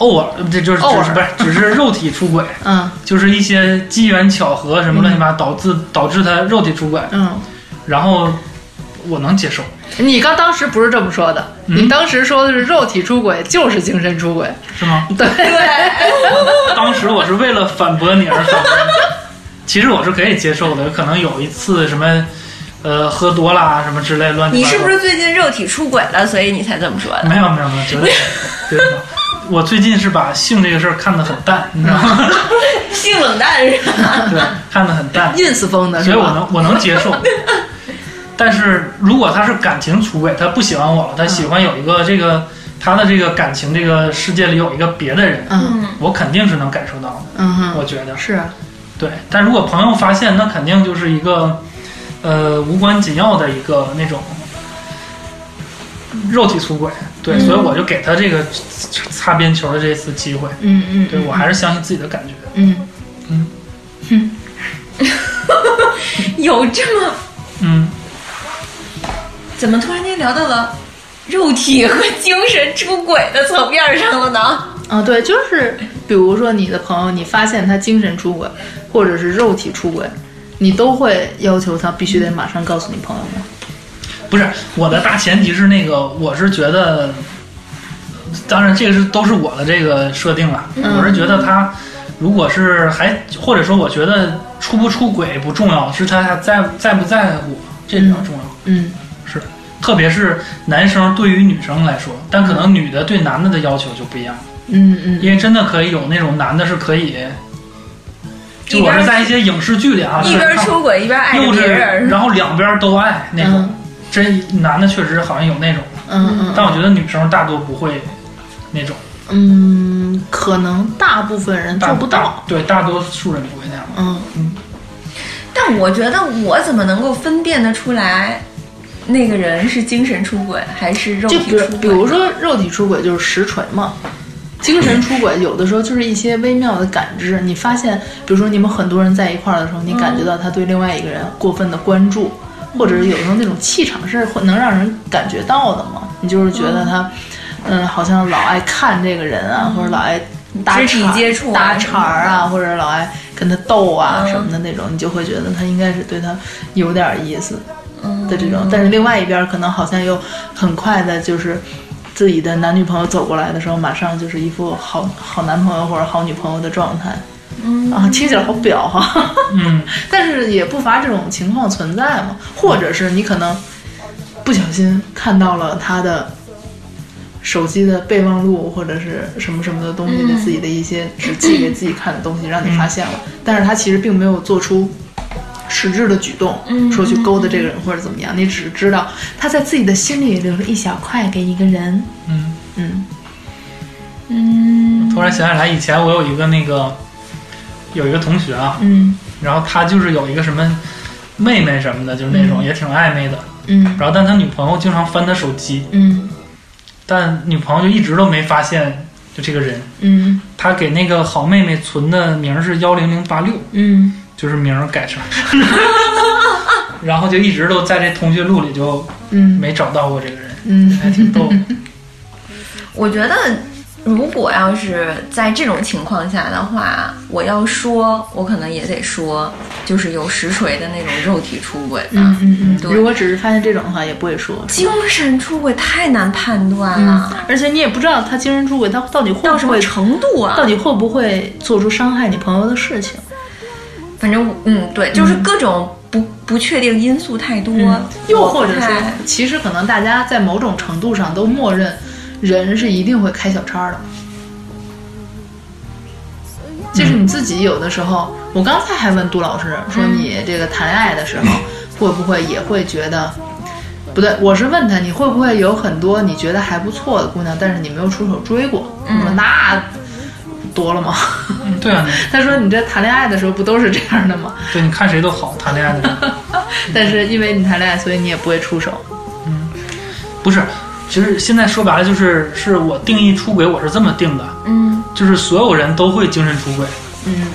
偶尔，这就是偶尔。只是不是只是肉体出轨，嗯。就是一些机缘巧合什么乱七八糟导致导致他肉体出轨，嗯，然后我能接受，你刚当时不是这么说的，嗯。你当时说的是肉体出轨就是精神出轨，是吗？对，当时我是为了反驳你而反驳你，其实我是可以接受的，可能有一次什么，呃，喝多啦什么之类乱七八糟。你是不是最近肉体出轨了，所以你才这么说的？没有没有没有，绝对绝对没有。我最近是把性这个事儿看得很淡，你知道吗？性冷淡是吧？对，看得很淡，ins 风的所以我？能我能接受。但是如果他是感情出轨，他不喜欢我了，他喜欢有一个这个他的这个感情这个世界里有一个别的人，嗯我肯定是能感受到的。嗯哼，我觉得是啊，对，但如果朋友发现，那肯定就是一个呃无关紧要的一个那种肉体出轨。对，所以我就给他这个擦边球的这次机会。嗯嗯，对我还是相信自己的感觉。嗯嗯 有这么嗯，怎么突然间聊到了肉体和精神出轨的层面上了呢？啊，对，就是比如说你的朋友，你发现他精神出轨或者是肉体出轨，你都会要求他必须得马上告诉你朋友吗？不是我的大前提是那个，我是觉得，当然这个是都是我的这个设定了。嗯我是觉得他如果是还或者说我觉得出不出轨不重要，是他还在在不在乎这比较重要。嗯是，特别是男生对于女生来说，但可能女的对男的的要求就不一样，嗯嗯因为真的可以有那种男的是可以，就边我是在一些影视剧里啊，一边是出轨一边爱着幼稚，别人，然后两边都爱那种。嗯真男的确实好像有那种，嗯嗯但我觉得女生大多不会那种，嗯，可能大部分人做不到。对，大多数人不会那样。嗯嗯但我觉得我怎么能够分辨得出来，那个人是精神出轨还是肉体出轨？比如比如说肉体出轨就是实锤嘛，精神出轨有的时候就是一些微妙的感知。你发现，比如说你们很多人在一块儿的时候，你感觉到他对另外一个人过分的关注，或者是有时候那种气场是会能让人感觉到的嘛。你就是觉得他，嗯，好像老爱看这个人啊，或者老爱搭肢体茬接触啊搭茬儿啊，或者老爱跟他斗啊嗯什么的那种，你就会觉得他应该是对他有点意思。嗯的这种，但是另外一边可能好像又很快的，就是自己的男女朋友走过来的时候，马上就是一副好好男朋友或者好女朋友的状态。嗯。啊，听起来好表哈，嗯，但是也不乏这种情况存在嘛，或者是你可能不小心看到了他的手机的备忘录或者是什么什么的东西的自己的一些只寄给自己看的东西，让你发现了，但是他其实并没有做出实质的举动，嗯说去勾搭这个人或者怎么样，你只是知道他在自己的心里留了一小块给一个人，嗯，嗯。嗯。突然想起来，以前我有一个那个有一个同学啊，嗯。然后他就是有一个什么妹妹什么的，就是那种嗯。也挺暧昧的，嗯。然后但他女朋友经常翻他手机，嗯。但女朋友就一直都没发现就这个人，嗯。他给那个好妹妹存的名儿是幺零零八六，嗯。就是名儿改成，然后就一直都在这同学录里就嗯。没找到过这个人，嗯，还挺逗的。我觉得，如果要是在这种情况下的话，我要说，我可能也得说，就是有实锤的那种肉体出轨吧。嗯嗯嗯，对如果只是发现这种的话，也不会说。精神出轨太难判断嗯了，，而且你也不知道他精神出轨，他到底会到什么不会，程度啊？到底会不会做出伤害你朋友的事情。反正嗯，对，就是各种不不确定因素太多，嗯又或者说，其实可能大家在某种程度上都默认，人是一定会开小差的。就是你自己有的时候，我刚才还问杜老师说，你这个谈恋爱的时候会不会也会觉得，不对，我是问他你会不会有很多你觉得还不错的姑娘，但是你没有出手追过？我说那多了吗？嗯，对啊，他说你这谈恋爱的时候不都是这样的吗？对，你看谁都好，谈恋爱的人 但是因为你谈恋爱，所以你也不会出手。嗯不是。其实现在说白了就是，是我定义出轨，我是这么定的，嗯就是所有人都会精神出轨，嗯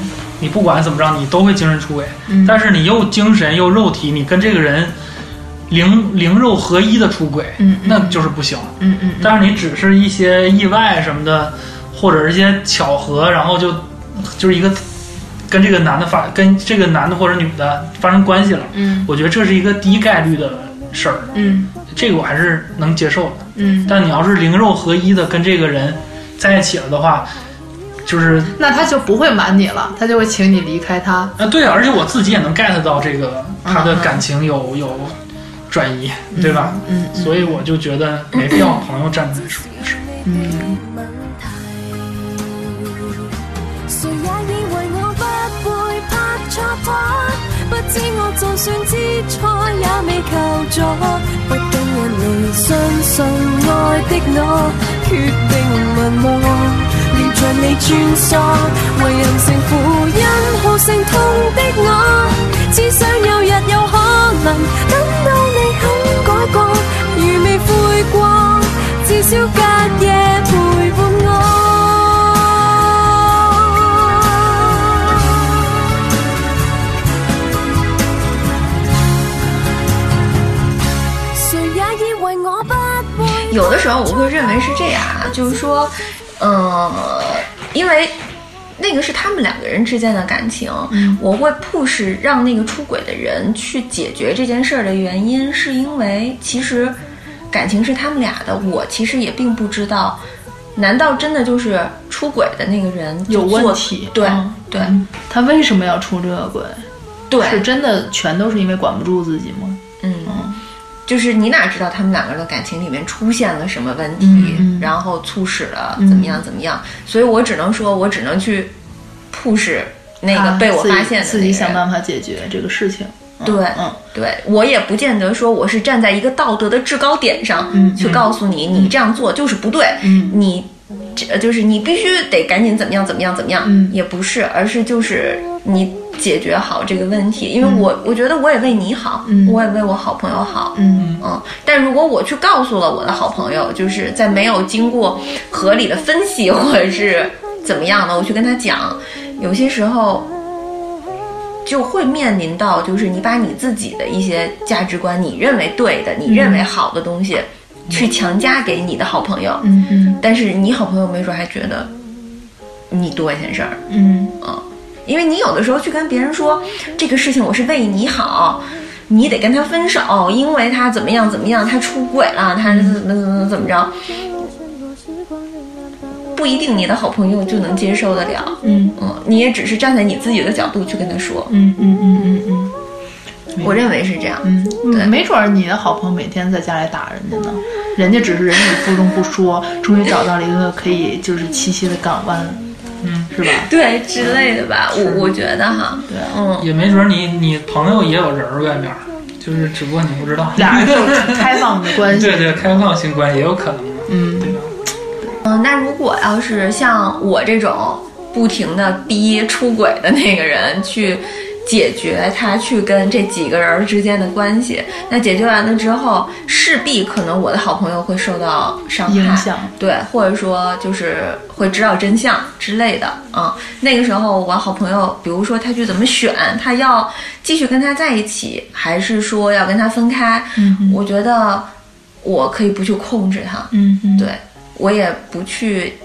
你不管怎么着，你都会精神出轨。嗯但是你又精神又肉体，你跟这个人灵灵肉合一的出轨，嗯嗯那就是不行。嗯嗯但是你只是一些意外什么的，或者是一些巧合，然后就就是一个跟这个男的发跟这个男的或者女的发生关系了，嗯我觉得这是一个低概率的事儿，嗯这个我还是能接受的。嗯，但你要是灵肉合一的跟这个人在一起了的话，就是那他就不会瞒你了，他就会请你离开他。啊，对啊，而且我自己也能 get 到这个他的感情有有转移，对吧？嗯嗯所以我就觉得没必要朋友站出来说是。嗯谁也以为我不會拍錯拖，不知我就算知錯也未求助。能相信爱的我，决定问我，连着你穿梭，为人成苦因好勝痛的我，只想有日有可能等到你肯改过，如未悔过，我会认为是这样啊，就是说，呃，因为那个是他们两个人之间的感情，我会 push 让那个出轨的人去解决这件事儿的原因，是因为其实感情是他们俩的，我其实也并不知道。难道真的就是出轨的那个人有问题对、嗯对他为什么要出这个轨？对，是真的全都是因为管不住自己吗？嗯，就是你哪知道他们两个人的感情里面出现了什么问题，然后促使了怎么样怎么样？所以我只能说，我只能去 push 那个被我发现的自己想办法解决这个事情。嗯对嗯。对我也不见得说我是站在一个道德的制高点上、嗯去告诉你，你这样做就是不对，嗯。你这就是你必须得赶紧怎么样怎么样怎么样，嗯。也不是，而是就是你解决好这个问题，因为我、我觉得我也为你好，嗯。我也为我好朋友好，嗯。嗯，但如果我去告诉了我的好朋友，就是在没有经过合理的分析或者是怎么样的，我去跟他讲，有些时候就会面临到，就是你把你自己的一些价值观，你认为对的，你认为好的东西，去强加给你的好朋友，嗯。嗯但是你好朋友没准还觉得你多一件事儿，嗯。嗯，因为你有的时候去跟别人说这个事情我是为你好，你得跟他分手，因为他怎么样怎么样，他出轨了，他怎么怎么怎么着，不一定你的好朋友就能接受得了，嗯。嗯，你也只是站在你自己的角度去跟他说，嗯嗯嗯嗯嗯。我认为是这样，嗯没准儿你的好朋友每天在家里打人家呢，人家只是忍辱负重不说，终于找到了一个可以就是栖息的港湾，嗯，是吧？对之类的吧，我我觉得哈，对啊嗯，也没准儿你你朋友也有人儿外面儿，就是只不过你不知道。俩人有 开放的关系，对对，开放性关系也有可能的，嗯对吧？嗯，那如果要是像我这种不停的逼出轨的那个人去解决他去跟这几个人之间的关系，那解决完了之后，势必可能我的好朋友会受到伤害，影响。对，或者说就是会知道真相之类的。嗯，那个时候我好朋友，比如说他去怎么选，他要继续跟他在一起，还是说要跟他分开，嗯我觉得我可以不去控制他，对我也不去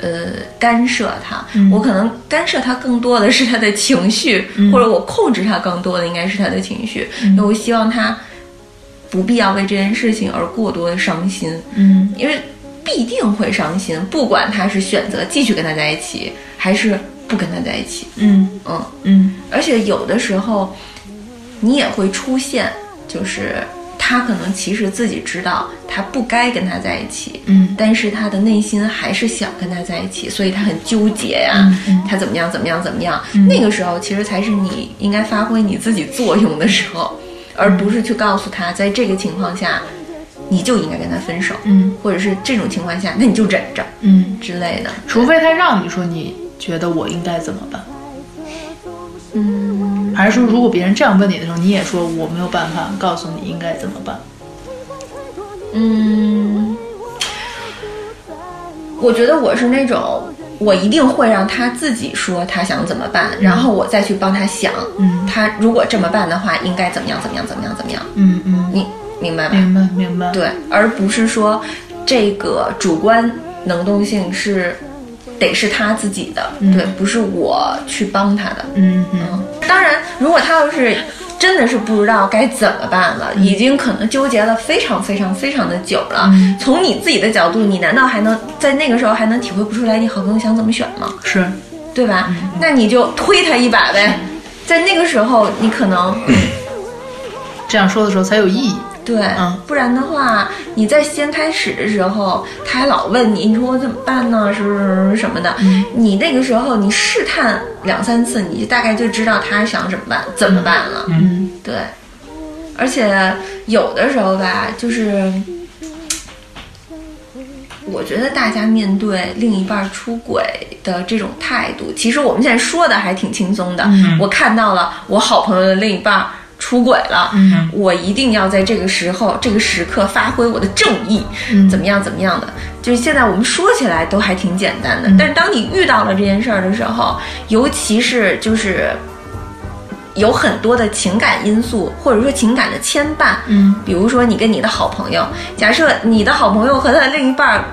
呃干涉他，嗯。我可能干涉他更多的是他的情绪，嗯。或者我控制他更多的应该是他的情绪，因为我希望他不必要为这件事情而过多的伤心，嗯。因为必定会伤心，不管他是选择继续跟他在一起，还是不跟他在一起，嗯。嗯，嗯。而且有的时候你也会出现，就是他可能其实自己知道他不该跟他在一起，嗯。但是他的内心还是想跟他在一起，所以他很纠结呀、嗯嗯。他怎么样怎么样怎么样、嗯。那个时候其实才是你应该发挥你自己作用的时候，而不是去告诉他，在这个情况下，你就应该跟他分手，嗯。或者是这种情况下，那你就忍着嗯，之类的。除非他让你说，你觉得我应该怎么办？嗯，还是说，如果别人这样问你的时候，你也说我没有办法告诉你应该怎么办？嗯，我觉得我是那种，我一定会让他自己说他想怎么办，然后我再去帮他想，嗯他如果这么办的话，应该怎么样怎么样怎么样怎么样，嗯嗯，你明白吧？明白明白。对，而不是说这个主观能动性是得是他自己的，嗯对，不是我去帮他的。嗯嗯嗯，当然，如果他要是真的是不知道该怎么办了，已经可能纠结了非常非常非常的久了。嗯从你自己的角度，你难道还能在那个时候还能体会不出来你好朋友想怎么选吗？是，对吧？那你就推他一把呗。在那个时候，你可能这样说的时候才有意义。对，嗯不然的话，你在先开始的时候，他还老问你，你说我怎么办呢？是是是什么的？嗯你那个时候你试探两三次，你就大概就知道他想怎么办，怎么办了。嗯对，而且有的时候吧，就是我觉得大家面对另一半出轨的这种态度，其实我们现在说的还挺轻松的。嗯我看到了我好朋友的另一半出轨了，嗯我一定要在这个时候、这个时刻发挥我的正义，嗯怎么样怎么样的。就是现在我们说起来都还挺简单的，嗯但是当你遇到了这件事儿的时候，尤其是就是有很多的情感因素，或者说情感的牵绊。嗯比如说你跟你的好朋友，假设你的好朋友和他的另一半儿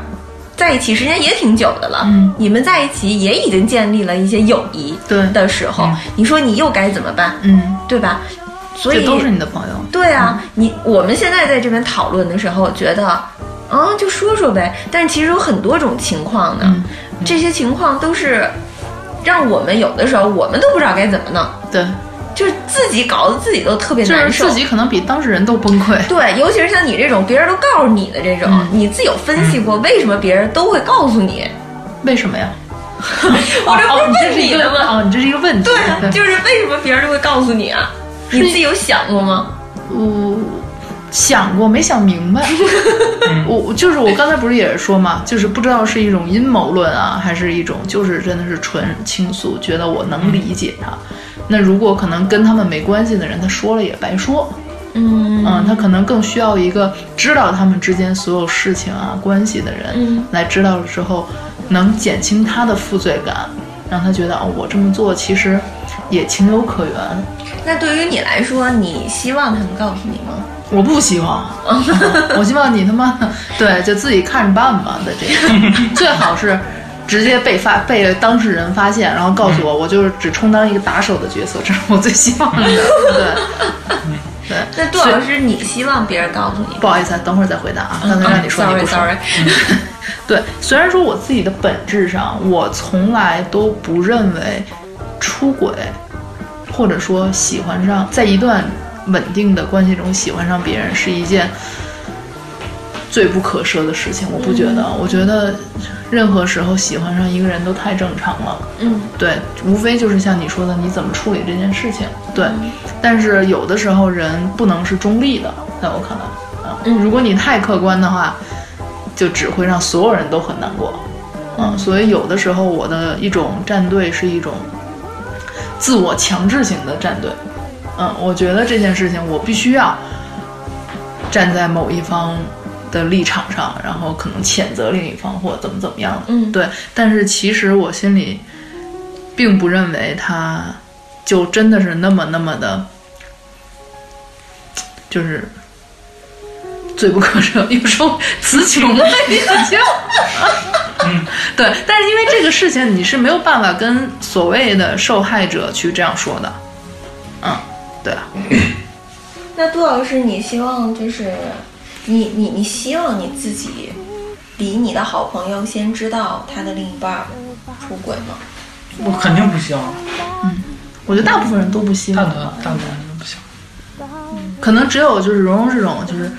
在一起时间也挺久的了，嗯你们在一起也已经建立了一些友谊对的时候，你说你又该怎么办？嗯，对吧？所以都是你的朋友。对啊，你我们现在在这边讨论的时候，觉得啊就说说呗，但是其实有很多种情况呢，嗯这些情况都是让我们有的时候我们都不知道该怎么弄，对，就是自己搞得自己都特别就是难受。自己可能比当事人都崩溃。对，尤其是像你这种别人都告诉你的这种，嗯你自己有分析过为什么别人都会告诉你？为什么呀？我这不是问你的吗？哦，你这是一个问题。对啊，就是为什么别人都会告诉你啊？你自己有想过吗？我想过，没想明白。我我就是我刚才不是也是说嘛，就是不知道是一种阴谋论啊，还是一种就是真的是纯倾诉，觉得我能理解他。那如果可能跟他们没关系的人，他说了也白说。嗯嗯，他可能更需要一个知道他们之间所有事情啊关系的人，嗯来知道了之后，能减轻他的负罪感，让他觉得哦，我这么做其实也情有可原。那对于你来说，你希望他们告诉你吗？我不希望，我希望你他妈对，就自己看着办吧的这个，最好是直接被发被当事人发现，然后告诉我，我就是只充当一个打手的角色，这是我最希望的。对，对。那杜老师，你希望别人告诉你？不好意思，啊，等会儿再回答啊，刚才让你说你不说。sorry，对，虽然说我自己的本质上，我从来都不认为出轨，或者说喜欢上，在一段稳定的关系中喜欢上别人是一件最不可赦的事情。我不觉得，我觉得任何时候喜欢上一个人都太正常了。嗯对，无非就是像你说的，你怎么处理这件事情。对，但是有的时候人不能是中立的，在我看来啊，嗯如果你太客观的话，就只会让所有人都很难过。嗯，所以有的时候我的一种站队是一种自我强制型的站队。嗯，我觉得这件事情我必须要站在某一方的立场上，然后可能谴责另一方或怎么怎么样的。嗯对，但是其实我心里并不认为他就真的是那么那么的，就是罪不可 赦，有时候词穷了已经。对，但是因为这个事情你是没有办法跟所谓的受害者去这样说的。嗯，对啊，那杜老师，你希望就是你你你希望你自己比你的好朋友先知道他的另一半儿出轨吗？我肯定不希望，嗯我觉得大部分人都不希大望部分大部分人都不希望。可能只有就是蓉蓉这种就是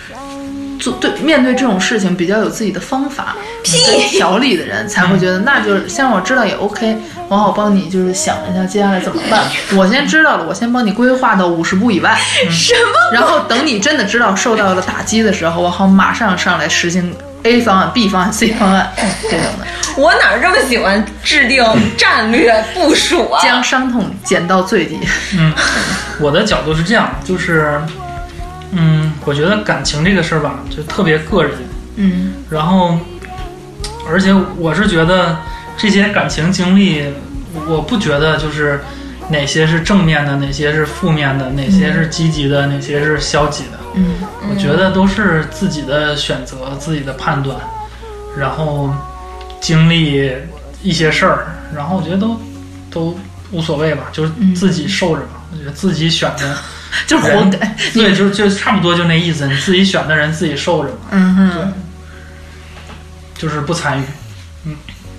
做对面对这种事情比较有自己的方法、跟条理的人，才会觉得那就是先让我知道也 OK，我好帮你就是想一下接下来怎么办。我先知道了，我先帮你规划到五十步以外，什么？然后等你真的知道受到了打击的时候，我好马上上来实行 A 方案、B 方案、C 方案这种的，我哪儿这么喜欢制定战略部署啊？将伤痛减到最低。嗯，我的角度是这样，就是，嗯，我觉得感情这个事儿吧，就特别个人。嗯然后，而且我是觉得这些感情经历，我不觉得就是哪些是正面的，哪些是负面的，哪些是积极的，哪些是消极的。嗯我觉得都是自己的选择，自己的判断，然后经历一些事儿，然后我觉得都都无所谓吧，就是自己受着吧。我觉得自己选的，就是活该。对，就就差不多就那意思，你自己选的人自己受着嘛，嗯对哼，，就是不参与。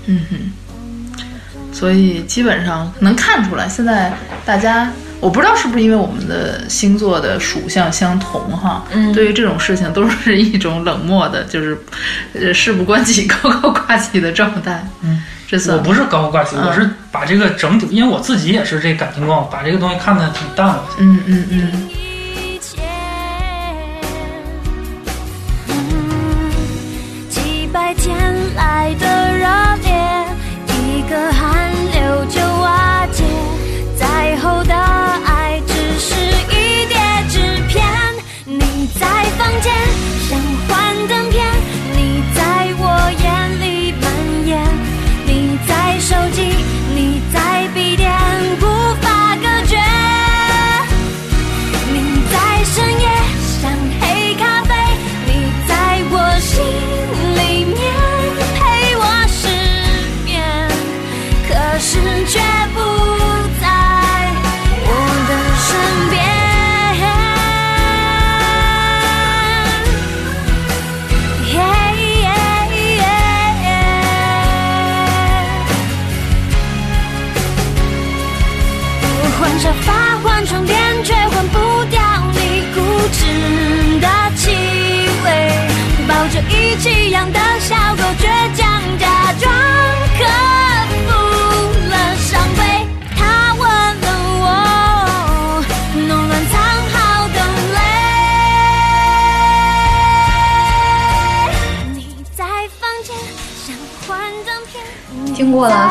嗯哼。所以基本上能看出来，现在大家我不知道是不是因为我们的星座的属相相同哈，嗯对于这种事情都是一种冷漠的，就是呃事不关己高高挂起的状态。嗯，我不是高高挂起，嗯我是把这个整体，因为我自己也是这感情观，我把这个东西看得挺淡了。嗯嗯嗯。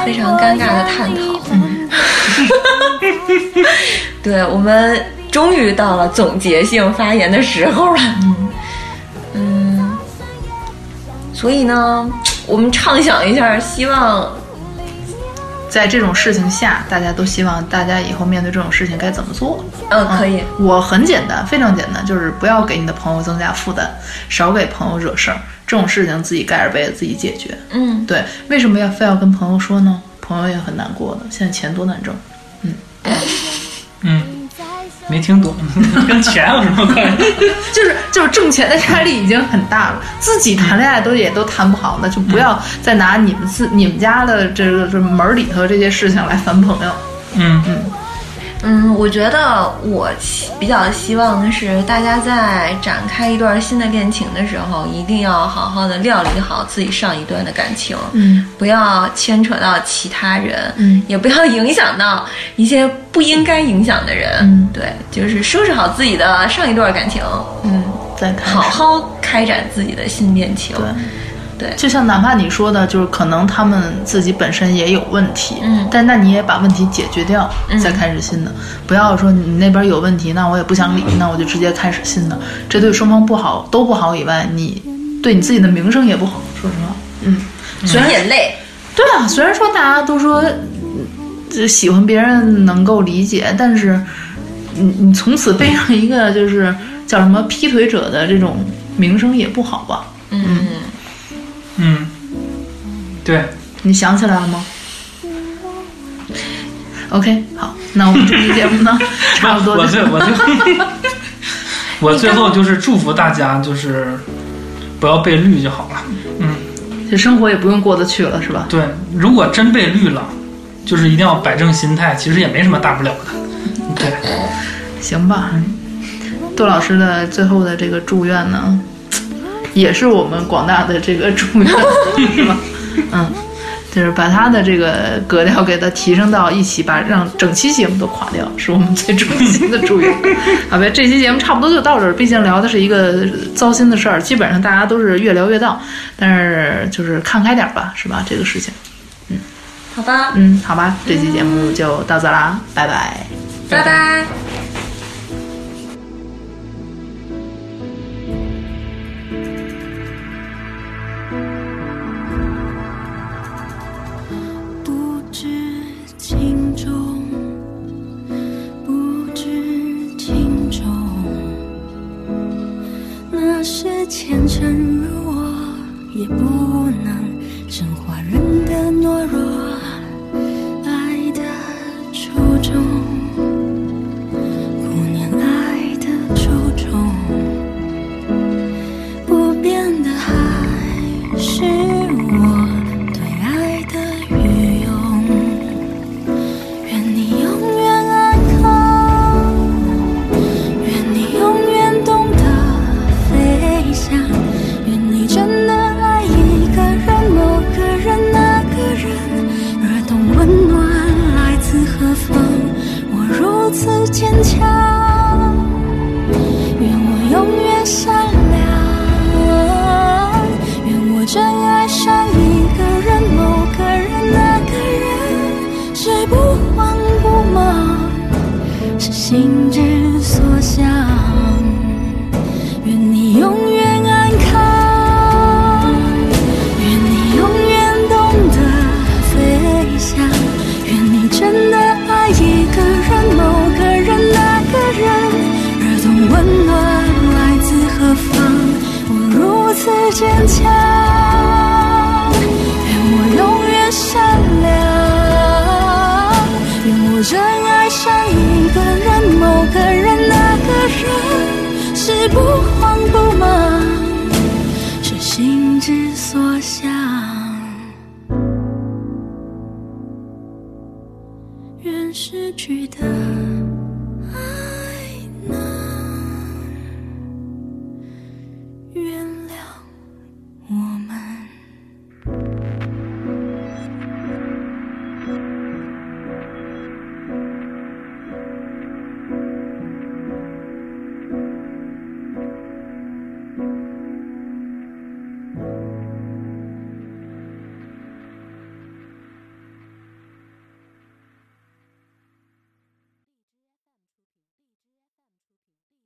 非常尴尬的探讨，嗯 对我们终于到了总结性发言的时候了。嗯，所以呢，我们畅想一下，希望在这种事情下，大家都希望大家以后面对这种事情该怎么做？嗯可以，我很简单，非常简单，就是不要给你的朋友增加负担，少给朋友惹事儿。这种事情自己盖着被子自己解决。嗯，对，为什么要非要跟朋友说呢？朋友也很难过的，现在钱多难挣。嗯，嗯没听懂，跟钱有什么关系？就是就是挣钱的压力已经很大了，自己谈恋爱都也都谈不好，那就不要再拿你们自你们家的这个这门儿里头这些事情来烦朋友。嗯嗯，我觉得我比较希望的是，大家在展开一段新的恋情的时候，一定要好好的料理好自己上一段的感情，嗯，不要牵扯到其他人，嗯也不要影响到一些不应该影响的人，嗯对，就是收拾好自己的上一段感情，嗯，再看好好开展自己的新恋情，对就像哪怕你说的，就是可能他们自己本身也有问题，嗯。但那你也把问题解决掉，再开始新的，不要说你那边有问题，那我也不想理，那我就直接开始新的，这对双方不好，都不好以外，你对你自己的名声也不好，说实话，嗯，虽然也累，对啊，虽然说大家都说，嗯这喜欢别人能够理解，但是你你从此背上一个就是叫什么劈腿者的这种名声也不好吧？嗯。嗯，对，你想起来了吗？OK，好，那我们这期节目呢，差不多就我最我最 我最后就是祝福大家，就是不要被绿就好了。嗯，这生活也不用过得去了，是吧？对，如果真被绿了，就是一定要摆正心态，其实也没什么大不了的。对，行吧。杜老师的最后的这个祝愿呢，也是我们广大的这个祝愿，是吧？嗯，就是把他的这个格调给他提升到一起，把让整期节目都垮掉，是我们最衷心的祝愿。好呗，这期节目差不多就到这儿，毕竟聊的是一个糟心的事儿，基本上大家都是越聊越到，但是就是看开点儿吧，是吧？这个事情，嗯好吧，嗯，好吧，这期节目就到这啦，拜拜。拜拜。不些虔诚如我，也不能